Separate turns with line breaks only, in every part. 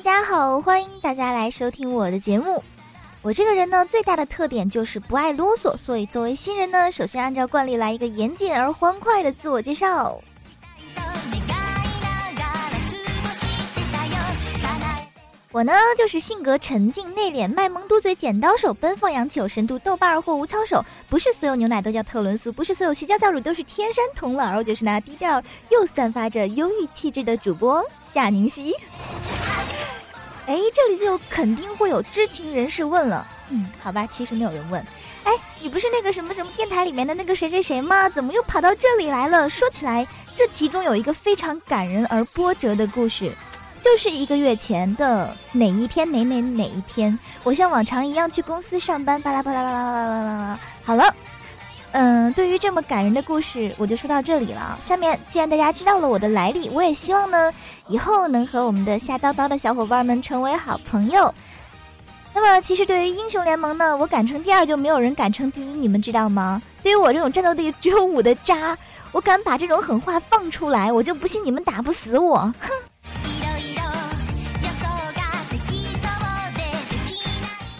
大家好，欢迎大家来收听我的节目。我这个人呢，最大的特点就是不爱啰嗦，所以作为新人呢，首先按照惯例来一个严谨而欢快的自我介绍。我呢，就是性格沉静内敛、卖萌嘟嘴、剪刀手、奔放洋气、有深度、豆瓣儿或无操手。不是所有牛奶都叫特仑苏，不是所有洗脚教主都是天山童姥，我就是那低调又散发着忧郁气质的主播夏宁熙。哎，这里就肯定会有知情人士问了，嗯，好吧，其实没有人问。哎，你不是那个什么什么电台里面的那个谁谁谁吗？怎么又跑到这里来了？说起来，这其中有一个非常感人而波折的故事。就是一个月前的哪一天哪哪哪一天，我像往常一样去公司上班，巴拉巴拉巴拉巴拉巴拉。好了，嗯，对于这么感人的故事，我就说到这里了。下面既然大家知道了我的来历，我也希望呢，以后能和我们的夏叨叨的小伙伴们成为好朋友。那么，其实对于英雄联盟呢，我敢称第二就没有人敢称第一，你们知道吗？对于我这种战斗力只有五的渣，我敢把这种狠话放出来，我就不信你们打不死我，哼！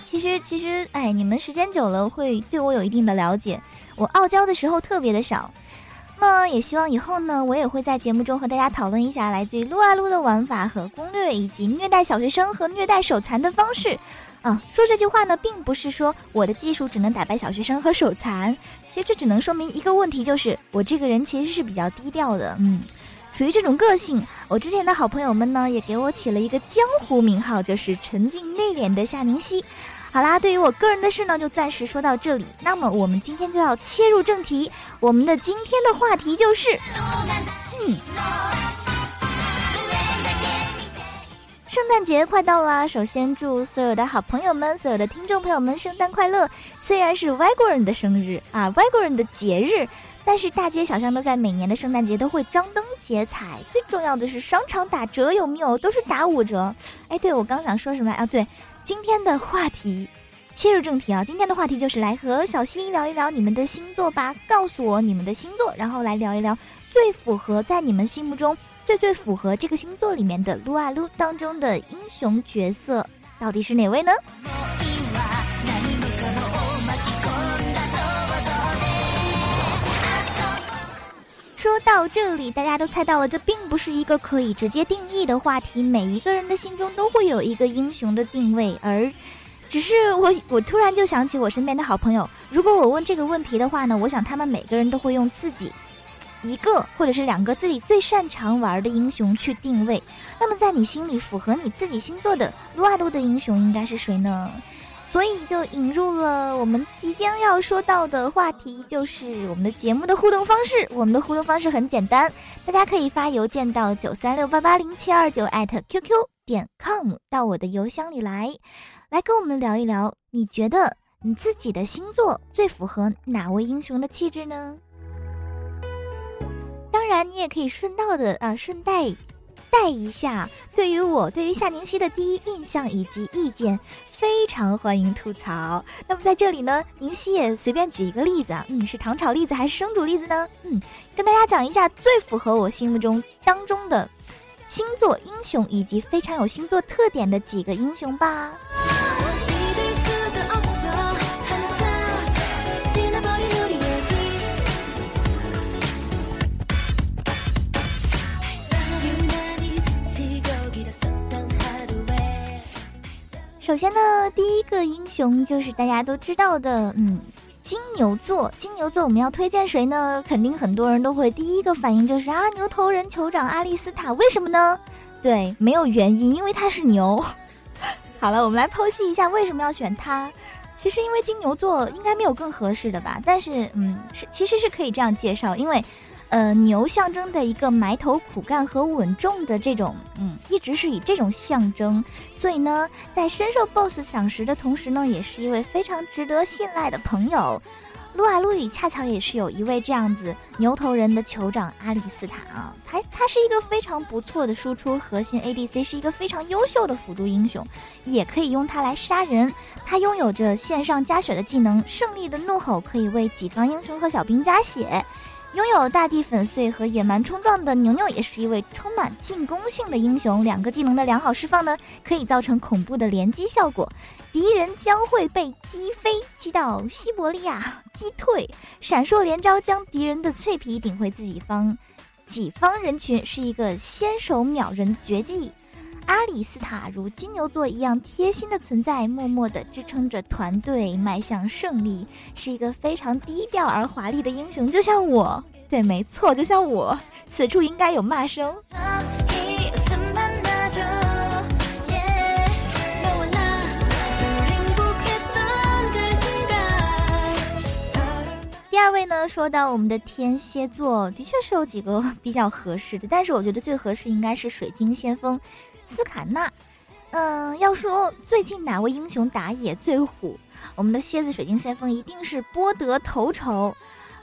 其实，其实，哎，你们时间久了会对我有一定的了解。我傲娇的时候特别的少，那也希望以后呢，我也会在节目中和大家讨论一下来自于撸啊撸的玩法和攻略，以及虐待小学生和虐待手残的方式。啊，说这句话呢，并不是说我的技术只能打败小学生和手残，其实这只能说明一个问题，就是我这个人其实是比较低调的，嗯，属于这种个性。我之前的好朋友们呢，也给我起了一个江湖名号，就是沉静内敛的夏宁熙。好啦，对于我个人的事呢，就暂时说到这里。那么我们今天就要切入正题，我们的今天的话题就是，嗯，圣诞节快到了，首先祝所有的好朋友们、所有的听众朋友们圣诞快乐。虽然是外国人的生日啊，外国人的节日，但是大街小巷都在每年的圣诞节都会张灯结彩。最重要的是商场打折有没有？都是打五折。哎，对我刚想说什么啊？对。今天的话题，切入正题啊！今天的话题就是来和小新聊一聊你们的星座吧，告诉我你们的星座，然后来聊一聊最符合在你们心目中最最符合这个星座里面的撸啊撸当中的英雄角色到底是哪位呢？说到这里，大家都猜到了，这并不是一个可以直接定义的话题。每一个人的心中都会有一个英雄的定位，而只是我，我突然就想起我身边的好朋友，如果我问这个问题的话呢，我想他们每个人都会用自己一个或者是两个自己最擅长玩的英雄去定位。那么在你心里符合你自己星座的撸啊撸的英雄应该是谁呢？所以就引入了我们即将要说到的话题，就是我们的节目的互动方式。我们的互动方式很简单，大家可以发邮件到九三六八八零七二九艾特 QQ 点 com 到我的邮箱里来，来跟我们聊一聊，你觉得你自己的星座最符合哪位英雄的气质呢？当然，你也可以顺道的啊，顺带。带一下，对于我对于夏宁熙的第一印象以及意见，非常欢迎吐槽。那么在这里呢，宁熙也随便举一个例子啊，嗯，是糖炒栗子还是生煮栗子呢？嗯，跟大家讲一下最符合我心目中当中的星座英雄以及非常有星座特点的几个英雄吧。首先呢，第一个英雄就是大家都知道的，嗯，金牛座。金牛座我们要推荐谁呢？肯定很多人都会第一个反应就是啊，牛头人酋长阿丽斯塔。为什么呢？对，没有原因，因为他是牛。好了，我们来剖析一下为什么要选他。其实因为金牛座应该没有更合适的吧，但是嗯，是其实是可以这样介绍，因为。呃，牛象征的一个埋头苦干和稳重的这种，嗯，一直是以这种象征，所以呢，在深受 BOSS 赏识的同时呢，也是一位非常值得信赖的朋友。撸啊撸里恰巧也是有一位这样子牛头人的酋长阿里斯塔啊，他他是一个非常不错的输出核心 ADC，是一个非常优秀的辅助英雄，也可以用它来杀人。他拥有着线上加血的技能，胜利的怒吼可以为己方英雄和小兵加血。拥有大地粉碎和野蛮冲撞的牛牛也是一位充满进攻性的英雄。两个技能的良好释放呢，可以造成恐怖的连击效果，敌人将会被击飞，击到西伯利亚，击退。闪烁连招将敌人的脆皮顶回自己方，己方人群是一个先手秒人绝技。阿里斯塔如金牛座一样贴心的存在，默默地支撑着团队迈向胜利，是一个非常低调而华丽的英雄，就像我。对，没错，就像我。此处应该有骂声。第二位呢，说到我们的天蝎座，的确是有几个比较合适的，但是我觉得最合适应该是水晶先锋。斯卡纳，嗯，要说最近哪位英雄打野最虎，我们的蝎子水晶先锋一定是波德头筹。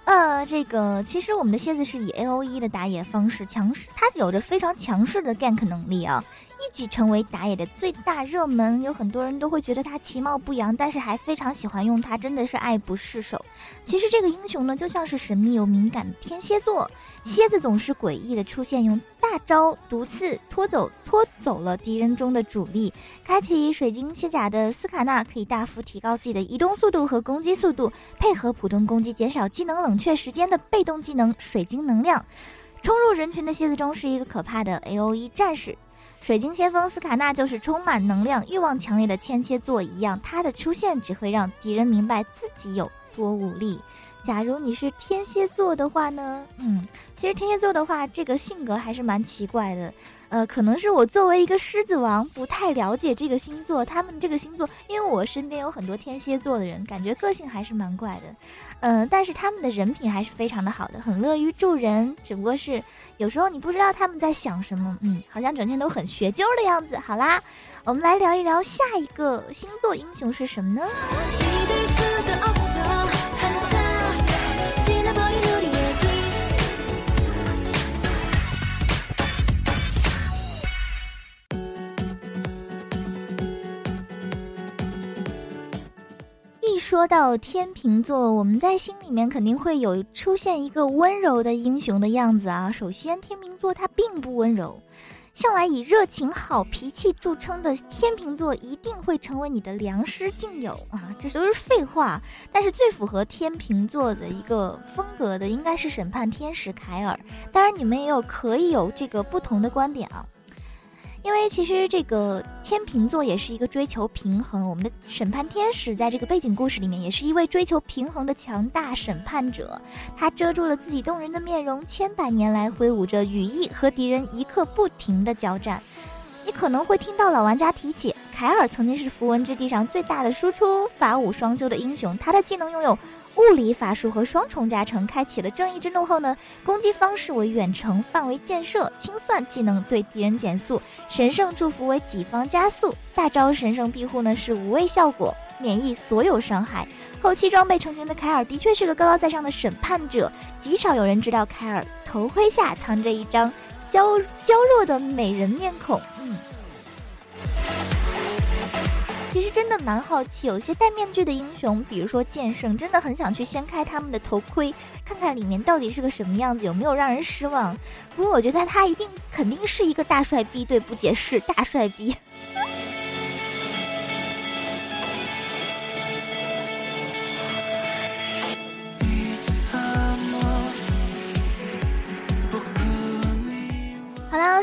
呃，这个其实我们的蝎子是以 A O E 的打野方式强势，它有着非常强势的 gank 能力啊。一举成为打野的最大热门，有很多人都会觉得他其貌不扬，但是还非常喜欢用他，真的是爱不释手。其实这个英雄呢，就像是神秘又敏感的天蝎座，蝎子总是诡异的出现，用大招毒刺拖走拖走了敌人中的主力。开启水晶蝎甲的斯卡纳可以大幅提高自己的移动速度和攻击速度，配合普通攻击减少技能冷却时间的被动技能水晶能量，冲入人群的蝎子中是一个可怕的 A O E 战士。水晶先锋斯卡纳就是充满能量、欲望强烈的天蝎座一样，他的出现只会让敌人明白自己有多无力。假如你是天蝎座的话呢？嗯，其实天蝎座的话，这个性格还是蛮奇怪的。呃，可能是我作为一个狮子王，不太了解这个星座。他们这个星座，因为我身边有很多天蝎座的人，感觉个性还是蛮怪的。嗯，但是他们的人品还是非常的好的，很乐于助人。只不过是有时候你不知道他们在想什么，嗯，好像整天都很学究的样子。好啦，我们来聊一聊下一个星座英雄是什么呢？说到天秤座，我们在心里面肯定会有出现一个温柔的英雄的样子啊。首先，天秤座它并不温柔，向来以热情、好脾气著称的天秤座一定会成为你的良师劲友啊，这都是废话。但是最符合天秤座的一个风格的，应该是审判天使凯尔。当然，你们也有可以有这个不同的观点啊。因为其实这个天秤座也是一个追求平衡，我们的审判天使在这个背景故事里面也是一位追求平衡的强大审判者，他遮住了自己动人的面容，千百年来挥舞着羽翼和敌人一刻不停的交战。你可能会听到老玩家提起，凯尔曾经是符文之地上最大的输出法武双修的英雄，他的技能拥有。物理法术和双重加成，开启了正义之怒后呢，攻击方式为远程范围箭射，清算技能对敌人减速，神圣祝福为己方加速，大招神圣庇护呢是无畏效果，免疫所有伤害。后期装备成型的凯尔的确是个高高在上的审判者，极少有人知道凯尔头盔下藏着一张娇娇弱的美人面孔。嗯。其实真的蛮好奇，有些戴面具的英雄，比如说剑圣，真的很想去掀开他们的头盔，看看里面到底是个什么样子，有没有让人失望。不过我觉得他一定肯定是一个大帅逼，对，不解释，大帅逼。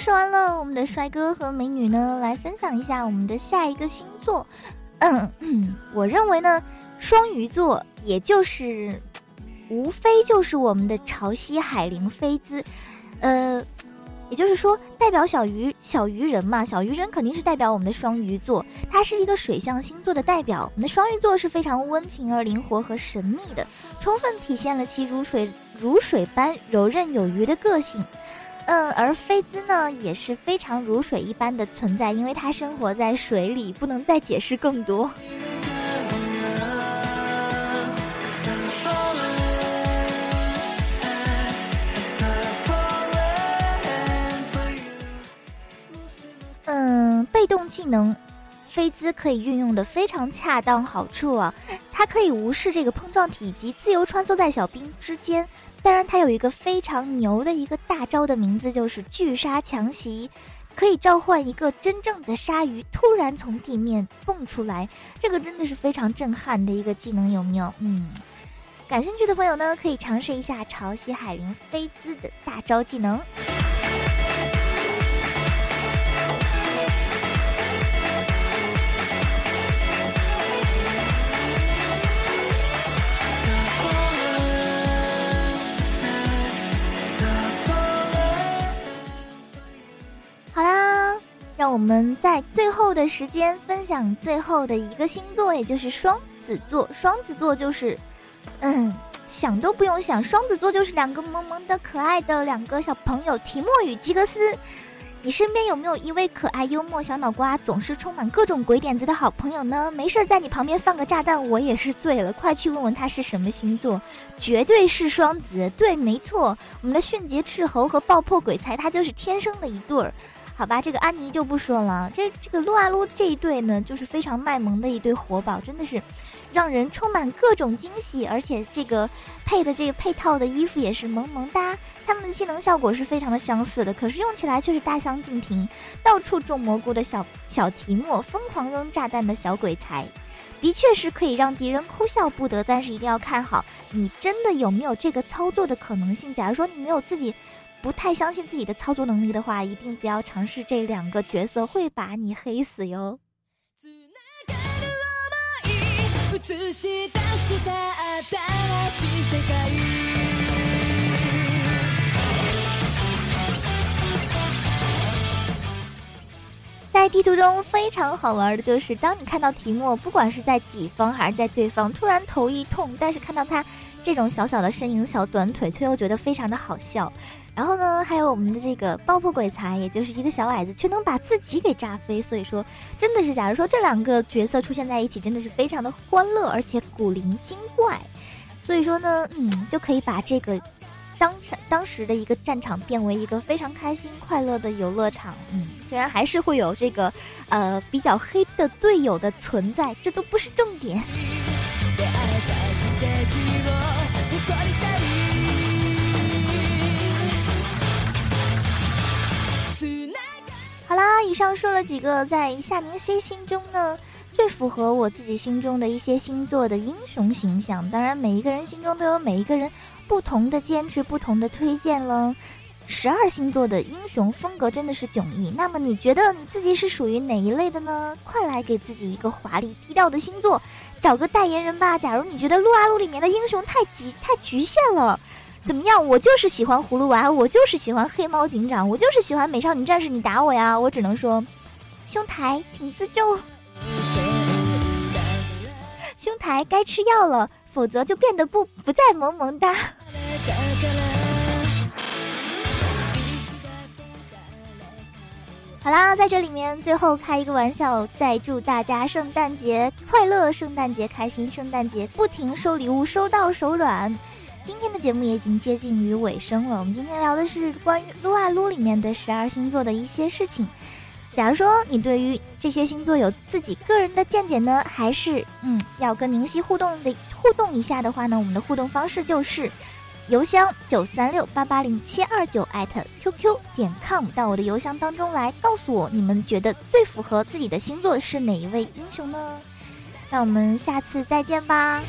说完了我们的帅哥和美女呢，来分享一下我们的下一个星座。嗯嗯，我认为呢，双鱼座也就是，无非就是我们的潮汐海灵菲兹，呃，也就是说代表小鱼小鱼人嘛，小鱼人肯定是代表我们的双鱼座，它是一个水象星座的代表。我们的双鱼座是非常温情而灵活和神秘的，充分体现了其如水如水般柔韧有余的个性。嗯，而菲兹呢也是非常如水一般的存在，因为它生活在水里，不能再解释更多。嗯，被动技能，菲兹可以运用的非常恰当好处啊，它可以无视这个碰撞体积，自由穿梭在小兵之间。当然，它有一个非常牛的一个大招的名字，就是巨鲨强袭，可以召唤一个真正的鲨鱼突然从地面蹦出来，这个真的是非常震撼的一个技能，有没有？嗯，感兴趣的朋友呢，可以尝试一下潮汐海灵菲兹的大招技能。我们在最后的时间分享最后的一个星座，也就是双子座。双子座就是，嗯，想都不用想，双子座就是两个萌萌的可爱的两个小朋友提莫与吉格斯。你身边有没有一位可爱幽默小脑瓜，总是充满各种鬼点子的好朋友呢？没事儿在你旁边放个炸弹，我也是醉了。快去问问他是什么星座，绝对是双子。对，没错，我们的迅捷斥候和爆破鬼才，他就是天生的一对儿。好吧，这个安妮就不说了。这这个撸啊撸这一对呢，就是非常卖萌的一对活宝，真的是让人充满各种惊喜。而且这个配的这个配套的衣服也是萌萌哒，他们的技能效果是非常的相似的，可是用起来却是大相径庭。到处种蘑菇的小小提莫，疯狂扔炸弹的小鬼才，的确是可以让敌人哭笑不得。但是一定要看好，你真的有没有这个操作的可能性？假如说你没有自己。不太相信自己的操作能力的话，一定不要尝试这两个角色，会把你黑死哟。在地图中非常好玩的就是，当你看到提莫，不管是在己方还是在对方，突然头一痛，但是看到他这种小小的身影、小短腿，却又觉得非常的好笑。然后呢，还有我们的这个爆破鬼才，也就是一个小矮子，却能把自己给炸飞。所以说，真的是，假如说这两个角色出现在一起，真的是非常的欢乐，而且古灵精怪。所以说呢，嗯，就可以把这个当场当时的一个战场变为一个非常开心快乐的游乐场。嗯，虽然还是会有这个呃比较黑的队友的存在，这都不是重点。好啦，以上说了几个在夏宁熙心中呢最符合我自己心中的一些星座的英雄形象。当然，每一个人心中都有每一个人不同的坚持、不同的推荐了。十二星座的英雄风格真的是迥异。那么，你觉得你自己是属于哪一类的呢？快来给自己一个华丽低调的星座，找个代言人吧。假如你觉得撸啊撸里面的英雄太极太局限了。怎么样？我就是喜欢葫芦娃，我就是喜欢黑猫警长，我就是喜欢美少女战士。你打我呀！我只能说，兄台请自重。兄台该吃药了，否则就变得不不再萌萌哒。好啦，在这里面最后开一个玩笑，再祝大家圣诞节快乐，圣诞节开心，圣诞节不停收礼物，收到手软。今天的节目也已经接近于尾声了。我们今天聊的是关于撸啊撸里面的十二星座的一些事情。假如说你对于这些星座有自己个人的见解呢，还是嗯要跟宁夕互动的互动一下的话呢，我们的互动方式就是邮箱九三六八八零七二九艾特 qq 点 com 到我的邮箱当中来，告诉我你们觉得最符合自己的星座是哪一位英雄呢？那我们下次再见吧。